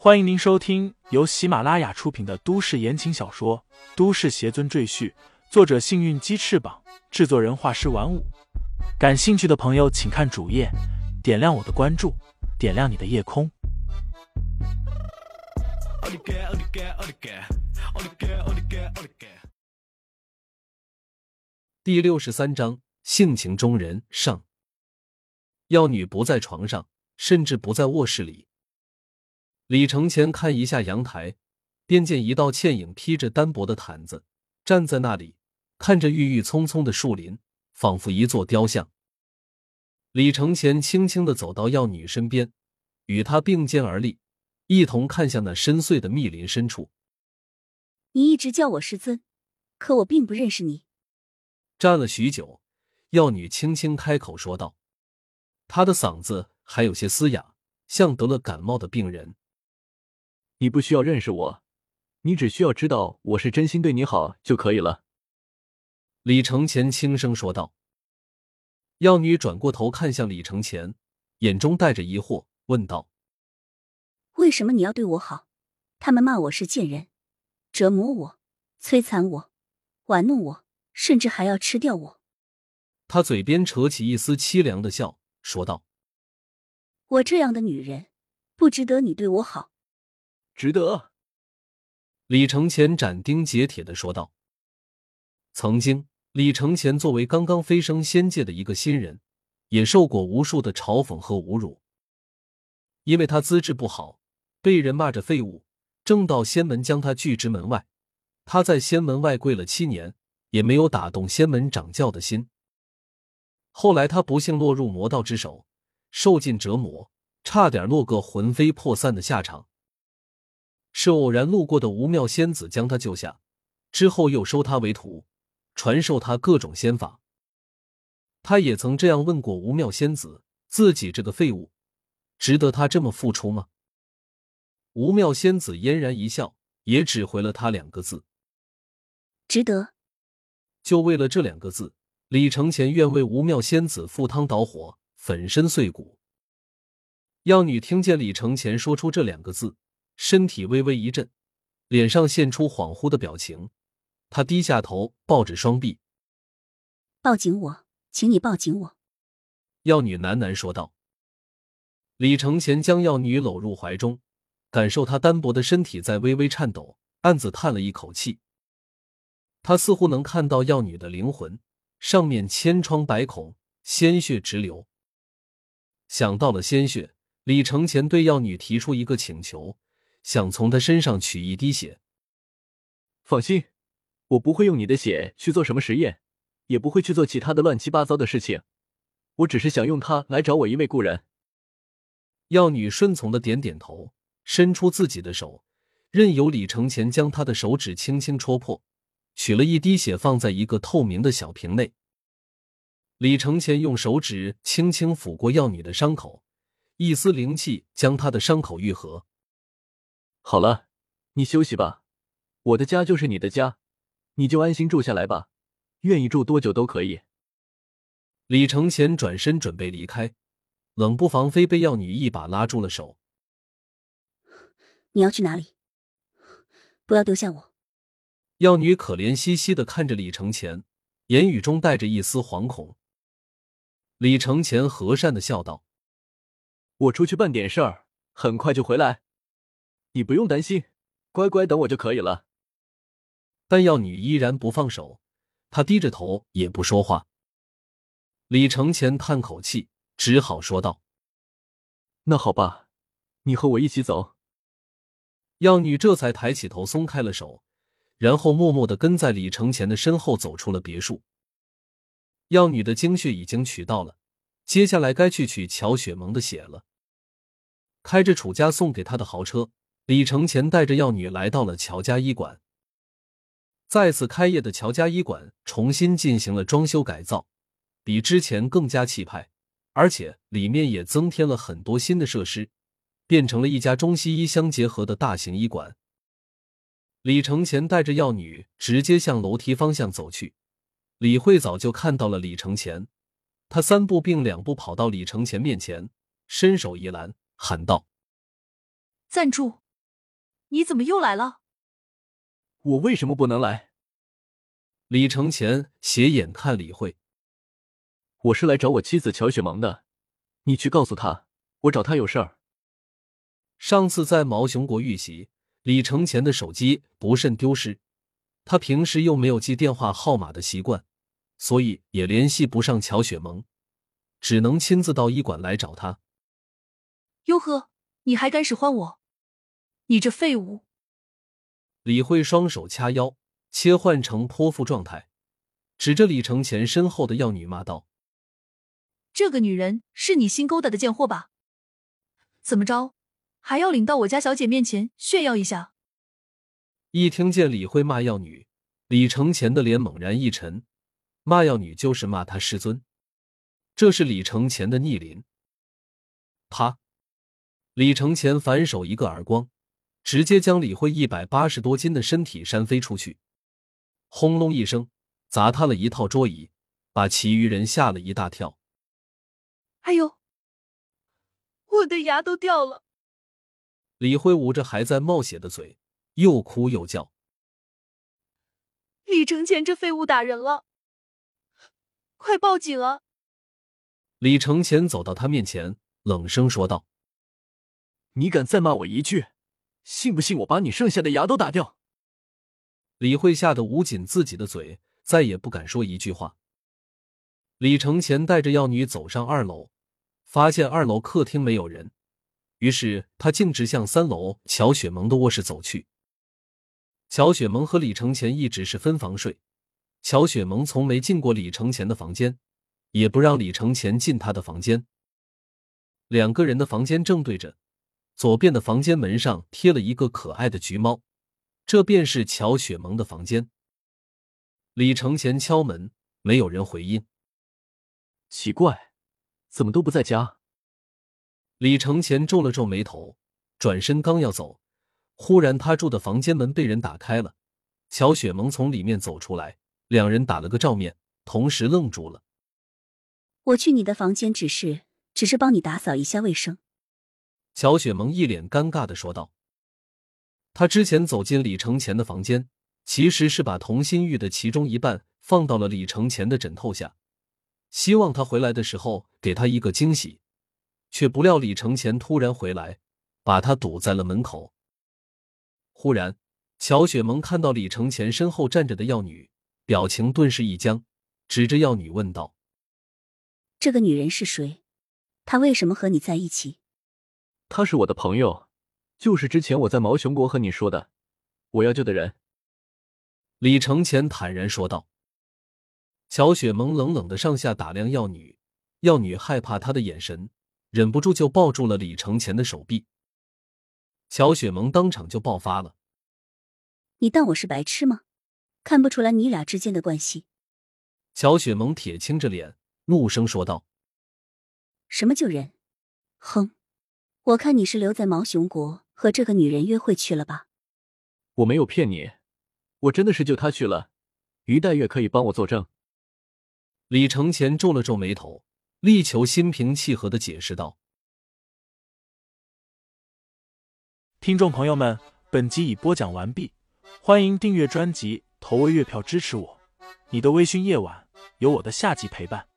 欢迎您收听由喜马拉雅出品的都市言情小说《都市邪尊赘婿》，作者：幸运鸡翅膀，制作人：画师玩五。感兴趣的朋友，请看主页，点亮我的关注，点亮你的夜空。第六十三章：性情中人上。药女不在床上，甚至不在卧室里。李承前看一下阳台，便见一道倩影披着单薄的毯子站在那里，看着郁郁葱葱的树林，仿佛一座雕像。李承前轻轻的走到药女身边，与她并肩而立，一同看向那深邃的密林深处。你一直叫我师尊，可我并不认识你。站了许久，药女轻轻开口说道，她的嗓子还有些嘶哑，像得了感冒的病人。你不需要认识我，你只需要知道我是真心对你好就可以了。”李承前轻声说道。药女转过头看向李承前，眼中带着疑惑，问道：“为什么你要对我好？他们骂我是贱人，折磨我，摧残我，玩弄我，甚至还要吃掉我。”他嘴边扯起一丝凄凉的笑，说道：“我这样的女人，不值得你对我好。”值得，李承前斩钉截铁的说道。曾经，李承前作为刚刚飞升仙界的一个新人，也受过无数的嘲讽和侮辱。因为他资质不好，被人骂着废物，正道仙门将他拒之门外。他在仙门外跪了七年，也没有打动仙门掌教的心。后来，他不幸落入魔道之手，受尽折磨，差点落个魂飞魄散的下场。是偶然路过的无妙仙子将他救下，之后又收他为徒，传授他各种仙法。他也曾这样问过无妙仙子：自己这个废物，值得他这么付出吗？无妙仙子嫣然一笑，也只回了他两个字：值得。就为了这两个字，李承前愿为无妙仙子赴汤蹈火，粉身碎骨。药女听见李承前说出这两个字。身体微微一震，脸上现出恍惚的表情。他低下头，抱着双臂：“抱紧我，请你抱紧我。”药女喃喃说道。李承前将药女搂入怀中，感受她单薄的身体在微微颤抖，暗自叹了一口气。他似乎能看到药女的灵魂，上面千疮百孔，鲜血直流。想到了鲜血，李承前对药女提出一个请求。想从他身上取一滴血。放心，我不会用你的血去做什么实验，也不会去做其他的乱七八糟的事情。我只是想用它来找我一位故人。药女顺从的点点头，伸出自己的手，任由李承前将她的手指轻轻戳破，取了一滴血放在一个透明的小瓶内。李承前用手指轻轻抚过药女的伤口，一丝灵气将她的伤口愈合。好了，你休息吧。我的家就是你的家，你就安心住下来吧。愿意住多久都可以。李承前转身准备离开，冷不防非被药女一把拉住了手。你要去哪里？不要丢下我！药女可怜兮兮的看着李承前，言语中带着一丝惶恐。李承前和善的笑道：“我出去办点事儿，很快就回来。”你不用担心，乖乖等我就可以了。但药女依然不放手，她低着头也不说话。李承前叹口气，只好说道：“那好吧，你和我一起走。”药女这才抬起头，松开了手，然后默默的跟在李承前的身后走出了别墅。药女的精血已经取到了，接下来该去取乔雪萌的血了。开着楚家送给她的豪车。李承前带着药女来到了乔家医馆。再次开业的乔家医馆重新进行了装修改造，比之前更加气派，而且里面也增添了很多新的设施，变成了一家中西医相结合的大型医馆。李承前带着药女直接向楼梯方向走去，李慧早就看到了李承前，他三步并两步跑到李承前面前，伸手一拦，喊道：“暂住！”你怎么又来了？我为什么不能来？李承前斜眼看李慧，我是来找我妻子乔雪萌的，你去告诉她，我找她有事儿。上次在毛熊国遇袭，李承前的手机不慎丢失，他平时又没有记电话号码的习惯，所以也联系不上乔雪萌，只能亲自到医馆来找她。哟呵，你还敢使唤我？你这废物！李慧双手掐腰，切换成泼妇状态，指着李承前身后的药女骂道：“这个女人是你新勾搭的贱货吧？怎么着，还要领到我家小姐面前炫耀一下？”一听见李慧骂药女，李承前的脸猛然一沉。骂药女就是骂他师尊，这是李承前的逆鳞。啪！李承前反手一个耳光。直接将李慧一百八十多斤的身体扇飞出去，轰隆一声，砸塌了一套桌椅，把其余人吓了一大跳。哎呦，我的牙都掉了！李辉捂着还在冒血的嘴，又哭又叫：“李承前这废物打人了，快报警啊！”李承前走到他面前，冷声说道：“你敢再骂我一句？”信不信我把你剩下的牙都打掉？李慧吓得捂紧自己的嘴，再也不敢说一句话。李承前带着药女走上二楼，发现二楼客厅没有人，于是他径直向三楼乔雪萌的卧室走去。乔雪萌和李承前一直是分房睡，乔雪萌从没进过李承前的房间，也不让李承前进他的房间。两个人的房间正对着。左边的房间门上贴了一个可爱的橘猫，这便是乔雪萌的房间。李承前敲门，没有人回应。奇怪，怎么都不在家？李承前皱了皱眉头，转身刚要走，忽然他住的房间门被人打开了，乔雪萌从里面走出来，两人打了个照面，同时愣住了。我去你的房间，只是只是帮你打扫一下卫生。乔雪萌一脸尴尬的说道：“他之前走进李承前的房间，其实是把童心玉的其中一半放到了李承前的枕头下，希望他回来的时候给他一个惊喜。却不料李承前突然回来，把他堵在了门口。忽然，乔雪萌看到李承前身后站着的药女，表情顿时一僵，指着药女问道：‘这个女人是谁？她为什么和你在一起？’”他是我的朋友，就是之前我在毛熊国和你说的我要救的人。”李承前坦然说道。乔雪萌冷冷的上下打量药女，药女害怕他的眼神，忍不住就抱住了李承前的手臂。乔雪萌当场就爆发了：“你当我是白痴吗？看不出来你俩之间的关系？”乔雪萌铁青着脸，怒声说道：“什么救人？哼！”我看你是留在毛熊国和这个女人约会去了吧？我没有骗你，我真的是救她去了。于黛月可以帮我作证。李承前皱了皱眉头，力求心平气和的解释道：“听众朋友们，本集已播讲完毕，欢迎订阅专辑，投喂月票支持我。你的微醺夜晚，有我的下集陪伴。”